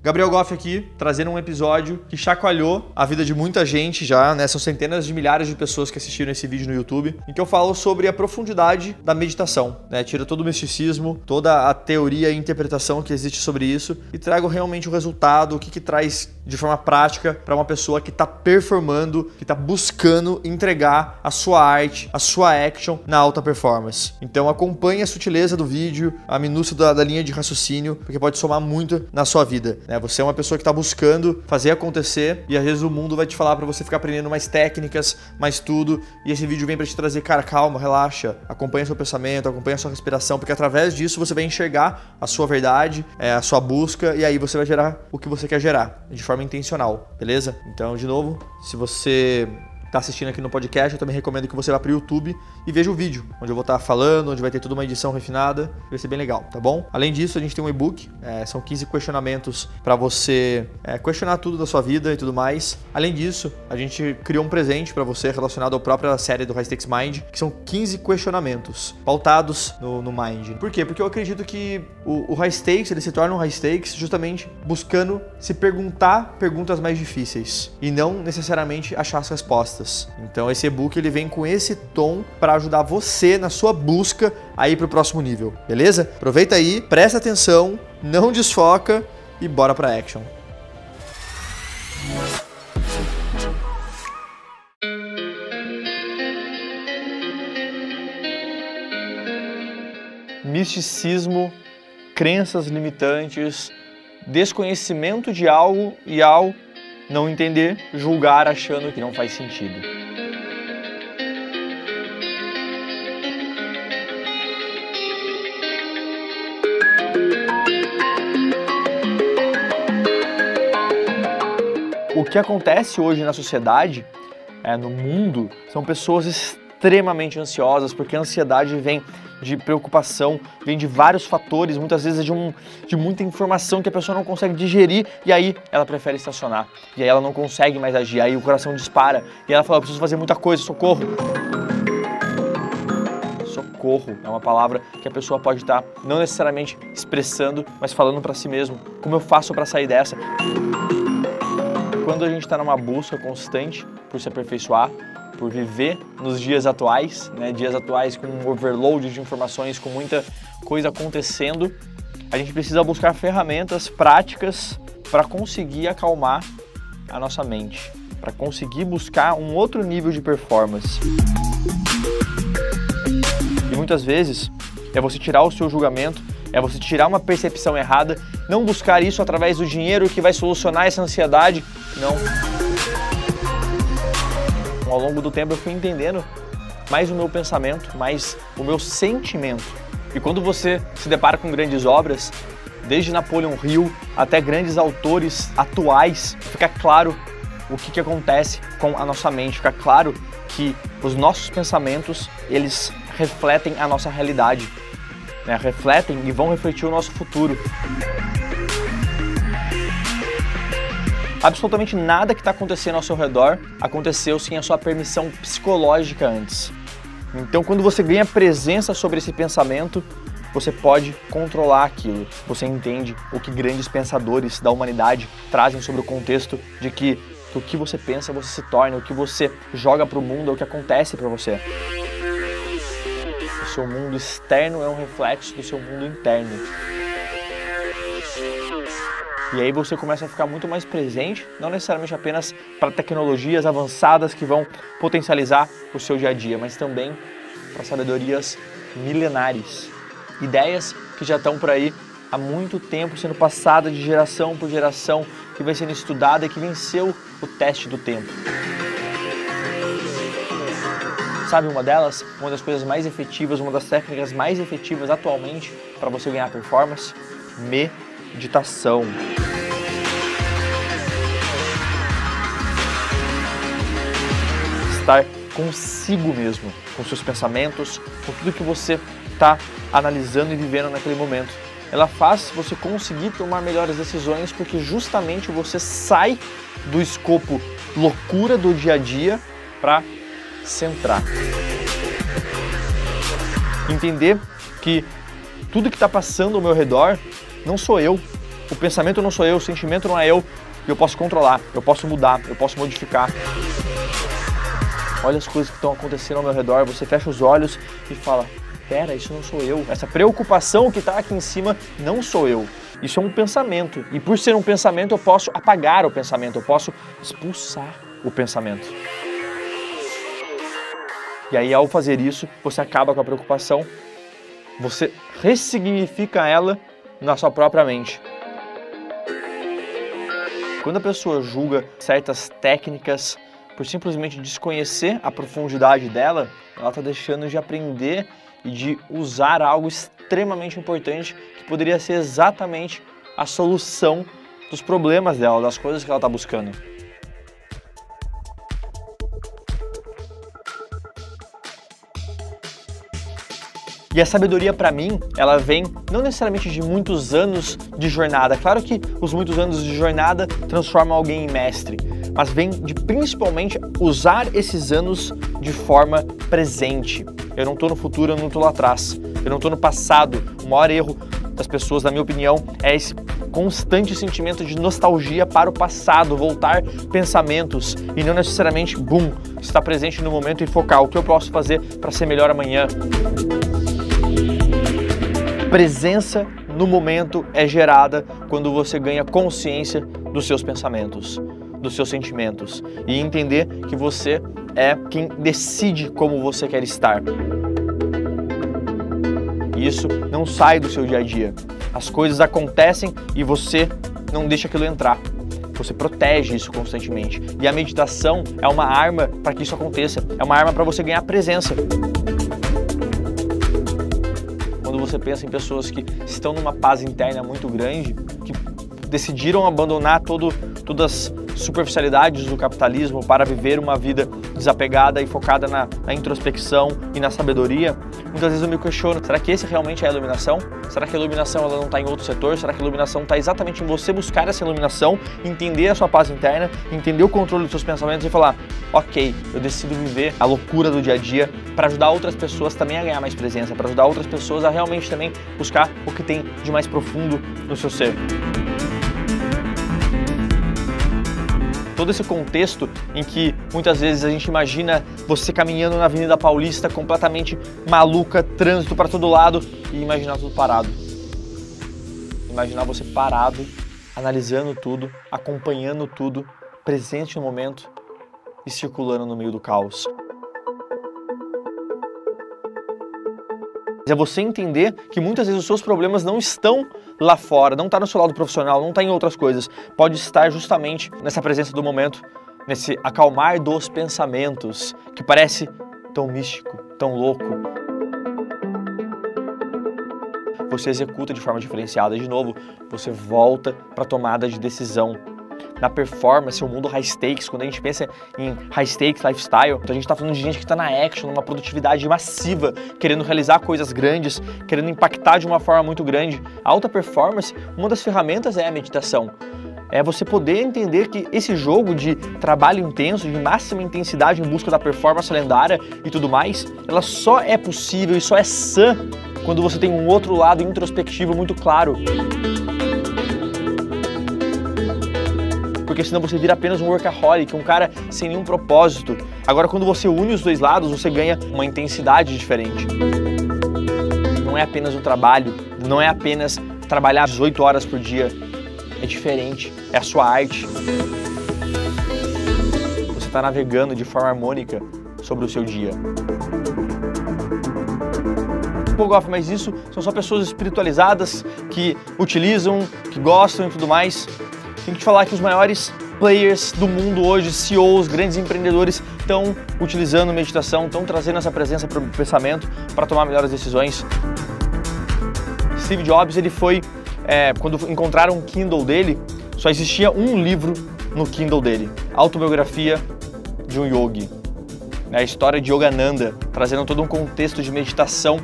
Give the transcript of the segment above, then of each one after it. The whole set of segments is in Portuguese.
Gabriel Goff aqui, trazendo um episódio que chacoalhou a vida de muita gente já, né? São centenas de milhares de pessoas que assistiram esse vídeo no YouTube, em que eu falo sobre a profundidade da meditação, né? Tira todo o misticismo, toda a teoria e interpretação que existe sobre isso e trago realmente o resultado, o que, que traz de forma prática para uma pessoa que está performando, que está buscando entregar a sua arte, a sua action na alta performance. Então acompanhe a sutileza do vídeo, a minúcia da, da linha de raciocínio, porque pode somar muito na sua vida. Né? Você é uma pessoa que está buscando fazer acontecer e às vezes o mundo vai te falar para você ficar aprendendo mais técnicas, mais tudo. E esse vídeo vem para te trazer, cara, calma, relaxa, acompanha seu pensamento, acompanha sua respiração, porque através disso você vai enxergar a sua verdade, é, a sua busca e aí você vai gerar o que você quer gerar de forma intencional, beleza? Então, de novo, se você está assistindo aqui no podcast, eu também recomendo que você vá para o YouTube e veja o vídeo, onde eu vou estar tá falando, onde vai ter toda uma edição refinada, vai ser bem legal, tá bom? Além disso, a gente tem um e-book, é, são 15 questionamentos para você é, questionar tudo da sua vida e tudo mais. Além disso, a gente criou um presente para você relacionado à própria série do High Stakes Mind, que são 15 questionamentos pautados no, no Mind. Por quê? Porque eu acredito que o, o High Stakes ele se torna um High Stakes justamente buscando se perguntar perguntas mais difíceis e não necessariamente achar as respostas. Então esse e-book ele vem com esse tom para ajudar você na sua busca aí para o próximo nível, beleza? Aproveita aí, presta atenção, não desfoca e bora para action. Misticismo, crenças limitantes, desconhecimento de algo e ao não entender, julgar achando que não faz sentido. O que acontece hoje na sociedade, é, no mundo, são pessoas extremamente ansiosas, porque a ansiedade vem de preocupação, vem de vários fatores, muitas vezes de, um, de muita informação que a pessoa não consegue digerir e aí ela prefere estacionar. E aí ela não consegue mais agir, aí o coração dispara e ela fala: preciso fazer muita coisa, socorro. Socorro é uma palavra que a pessoa pode estar não necessariamente expressando, mas falando para si mesmo. Como eu faço para sair dessa? Quando a gente está numa busca constante por se aperfeiçoar, por viver nos dias atuais, né, dias atuais com um overload de informações, com muita coisa acontecendo, a gente precisa buscar ferramentas práticas para conseguir acalmar a nossa mente, para conseguir buscar um outro nível de performance. E muitas vezes é você tirar o seu julgamento, é você tirar uma percepção errada, não buscar isso através do dinheiro que vai solucionar essa ansiedade, não ao longo do tempo eu fui entendendo mais o meu pensamento, mais o meu sentimento. E quando você se depara com grandes obras, desde Napoleon Hill até grandes autores atuais, fica claro o que, que acontece com a nossa mente, fica claro que os nossos pensamentos, eles refletem a nossa realidade, né? refletem e vão refletir o nosso futuro. Absolutamente nada que está acontecendo ao seu redor aconteceu sem a sua permissão psicológica antes. Então, quando você ganha presença sobre esse pensamento, você pode controlar aquilo. Você entende o que grandes pensadores da humanidade trazem sobre o contexto de que o que você pensa você se torna, o que você joga para o mundo é o que acontece para você. O seu mundo externo é um reflexo do seu mundo interno. E aí você começa a ficar muito mais presente, não necessariamente apenas para tecnologias avançadas que vão potencializar o seu dia a dia, mas também para sabedorias milenares, ideias que já estão por aí há muito tempo sendo passadas de geração por geração, que vem sendo estudada e que venceu o teste do tempo. Sabe uma delas? Uma das coisas mais efetivas, uma das técnicas mais efetivas atualmente para você ganhar performance? Meditação. Estar consigo mesmo, com seus pensamentos, com tudo que você está analisando e vivendo naquele momento. Ela faz você conseguir tomar melhores decisões porque justamente você sai do escopo loucura do dia a dia para centrar. Entender que tudo que está passando ao meu redor não sou eu, o pensamento não sou eu, o sentimento não é eu, eu posso controlar, eu posso mudar, eu posso modificar. Olha as coisas que estão acontecendo ao meu redor, você fecha os olhos e fala: Pera, isso não sou eu. Essa preocupação que está aqui em cima não sou eu. Isso é um pensamento. E por ser um pensamento, eu posso apagar o pensamento, eu posso expulsar o pensamento. E aí, ao fazer isso, você acaba com a preocupação, você ressignifica ela na sua própria mente. Quando a pessoa julga certas técnicas por simplesmente desconhecer a profundidade dela, ela está deixando de aprender e de usar algo extremamente importante que poderia ser exatamente a solução dos problemas dela, das coisas que ela está buscando. E a sabedoria para mim, ela vem não necessariamente de muitos anos de jornada. Claro que os muitos anos de jornada transformam alguém em mestre, mas vem de principalmente usar esses anos de forma presente. Eu não estou no futuro, eu não estou lá atrás. Eu não estou no passado. O maior erro das pessoas, na minha opinião, é esse constante sentimento de nostalgia para o passado, voltar pensamentos e não necessariamente, boom, estar presente no momento e focar o que eu posso fazer para ser melhor amanhã. Presença no momento é gerada quando você ganha consciência dos seus pensamentos, dos seus sentimentos e entender que você é quem decide como você quer estar. Isso não sai do seu dia a dia. As coisas acontecem e você não deixa aquilo entrar. Você protege isso constantemente. E a meditação é uma arma para que isso aconteça. É uma arma para você ganhar presença. Quando você pensa em pessoas que estão numa paz interna muito grande, que decidiram abandonar todo, todas as superficialidades do capitalismo para viver uma vida desapegada e focada na, na, introspecção e na sabedoria, muitas vezes eu me questiono, será que esse realmente é a iluminação? Será que a iluminação ela não está em outro setor? Será que a iluminação está exatamente em você buscar essa iluminação, entender a sua paz interna, entender o controle dos seus pensamentos e falar, ok, eu decido viver a loucura do dia a dia para ajudar outras pessoas também a ganhar mais presença, para ajudar outras pessoas a realmente também buscar o que tem de mais profundo no seu ser. Todo esse contexto em que muitas vezes a gente imagina você caminhando na Avenida Paulista completamente maluca, trânsito para todo lado e imaginar tudo parado. Imaginar você parado, analisando tudo, acompanhando tudo, presente no momento e circulando no meio do caos. É você entender que muitas vezes os seus problemas não estão lá fora, não está no seu lado profissional, não está em outras coisas. Pode estar justamente nessa presença do momento, nesse acalmar dos pensamentos, que parece tão místico, tão louco. Você executa de forma diferenciada de novo, você volta para a tomada de decisão na performance, o mundo high stakes, quando a gente pensa em high stakes lifestyle, então a gente está falando de gente que está na action, numa produtividade massiva, querendo realizar coisas grandes, querendo impactar de uma forma muito grande. A alta performance, uma das ferramentas é a meditação. É você poder entender que esse jogo de trabalho intenso, de máxima intensidade em busca da performance lendária e tudo mais, ela só é possível e só é sã quando você tem um outro lado introspectivo muito claro. Porque senão você vira apenas um workaholic, um cara sem nenhum propósito. Agora, quando você une os dois lados, você ganha uma intensidade diferente. Não é apenas o trabalho, não é apenas trabalhar 18 horas por dia. É diferente, é a sua arte. Você está navegando de forma harmônica sobre o seu dia. Pô, mas isso são só pessoas espiritualizadas que utilizam, que gostam e tudo mais. Tem que te falar que os maiores players do mundo hoje, CEOs, grandes empreendedores, estão utilizando meditação, estão trazendo essa presença para o pensamento para tomar melhores decisões. Steve Jobs, ele foi, é, quando encontraram o Kindle dele, só existia um livro no Kindle dele, Autobiografia de um Yogi. É a história de Yogananda, trazendo todo um contexto de meditação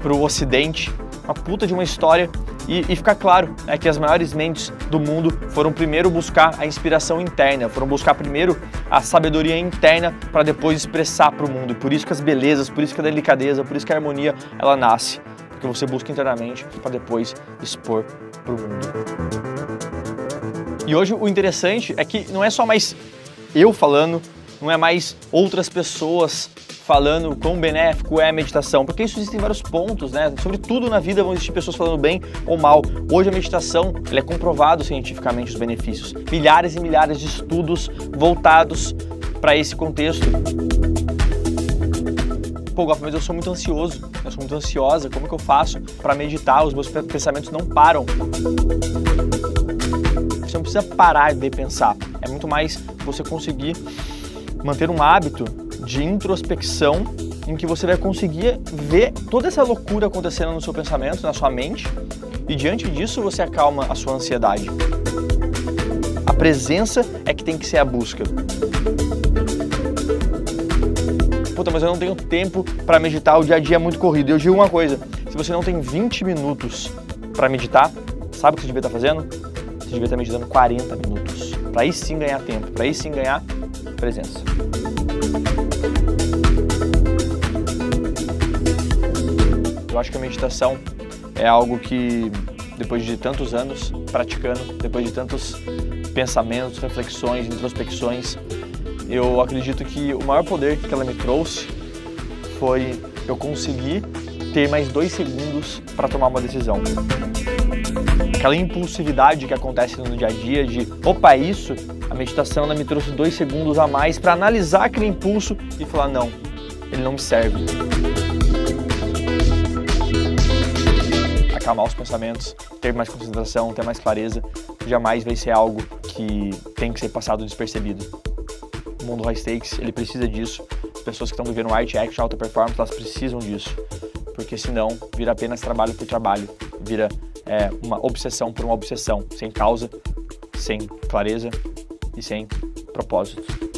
para o Ocidente, uma puta de uma história e, e ficar claro é que as maiores mentes do mundo foram primeiro buscar a inspiração interna, foram buscar primeiro a sabedoria interna para depois expressar para o mundo. Por isso que as belezas, por isso que a delicadeza, por isso que a harmonia ela nasce, porque você busca internamente para depois expor para o mundo. E hoje o interessante é que não é só mais eu falando, não é mais outras pessoas falando quão benéfico é a meditação, porque isso existem vários pontos, né? Sobre tudo na vida vão existir pessoas falando bem ou mal. Hoje a meditação é comprovado cientificamente os benefícios. Milhares e milhares de estudos voltados para esse contexto. Pô, Goff, mas eu sou muito ansioso, eu sou muito ansiosa, como que eu faço para meditar? Os meus pensamentos não param. Você não precisa parar de pensar, é muito mais você conseguir manter um hábito de introspecção em que você vai conseguir ver toda essa loucura acontecendo no seu pensamento, na sua mente, e diante disso você acalma a sua ansiedade. A presença é que tem que ser a busca. Puta, mas eu não tenho tempo para meditar, o dia a dia é muito corrido. Eu digo uma coisa: se você não tem 20 minutos para meditar, sabe o que você devia estar fazendo? Você devia estar meditando 40 minutos. Para aí sim ganhar tempo, para aí sim ganhar presença. Eu acho que a meditação é algo que, depois de tantos anos praticando, depois de tantos pensamentos, reflexões, introspecções, eu acredito que o maior poder que ela me trouxe foi eu conseguir ter mais dois segundos para tomar uma decisão. Aquela impulsividade que acontece no dia a dia de, opa, é isso, a meditação ela me trouxe dois segundos a mais para analisar aquele impulso e falar, não, ele não me serve. Acalmar os pensamentos, ter mais concentração, ter mais clareza, jamais vai ser algo que tem que ser passado despercebido. O mundo high stakes, ele precisa disso. As pessoas que estão vivendo art action, alta performance, elas precisam disso. Porque senão vira apenas trabalho por trabalho, vira é, uma obsessão por uma obsessão, sem causa, sem clareza e sem propósito.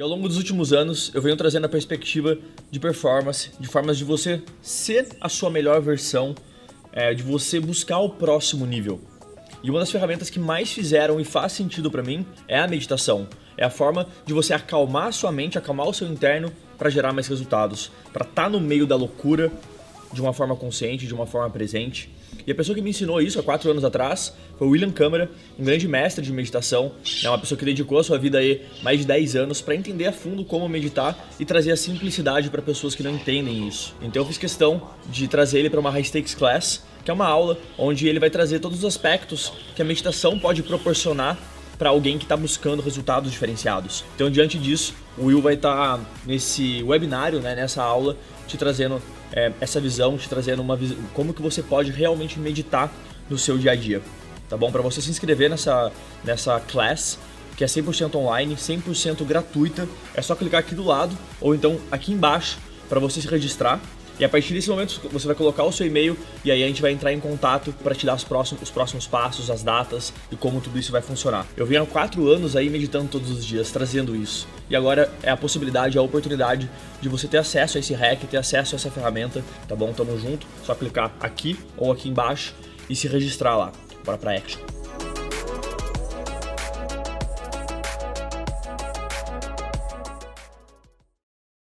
E ao longo dos últimos anos, eu venho trazendo a perspectiva de performance, de formas de você ser a sua melhor versão, é, de você buscar o próximo nível. E uma das ferramentas que mais fizeram e faz sentido para mim é a meditação. É a forma de você acalmar a sua mente, acalmar o seu interno para gerar mais resultados, para estar tá no meio da loucura de uma forma consciente, de uma forma presente e a pessoa que me ensinou isso há quatro anos atrás foi o William Câmara, um grande mestre de meditação. É uma pessoa que dedicou a sua vida aí mais de 10 anos para entender a fundo como meditar e trazer a simplicidade para pessoas que não entendem isso. Então eu fiz questão de trazer ele para uma High Stakes Class, que é uma aula onde ele vai trazer todos os aspectos que a meditação pode proporcionar para alguém que está buscando resultados diferenciados. Então, diante disso, o Will vai estar tá nesse webinário, né, nessa aula, te trazendo é, essa visão, te trazendo uma visão, como que você pode realmente meditar no seu dia a dia. Tá bom? Para você se inscrever nessa, nessa class, que é 100% online, 100% gratuita, é só clicar aqui do lado ou então aqui embaixo para você se registrar. E a partir desse momento você vai colocar o seu e-mail e aí a gente vai entrar em contato para te dar os próximos, os próximos passos, as datas e como tudo isso vai funcionar. Eu venho há quatro anos aí meditando todos os dias, trazendo isso. E agora é a possibilidade, a oportunidade de você ter acesso a esse hack, ter acesso a essa ferramenta, tá bom? Tamo junto, só clicar aqui ou aqui embaixo e se registrar lá. Bora pra action.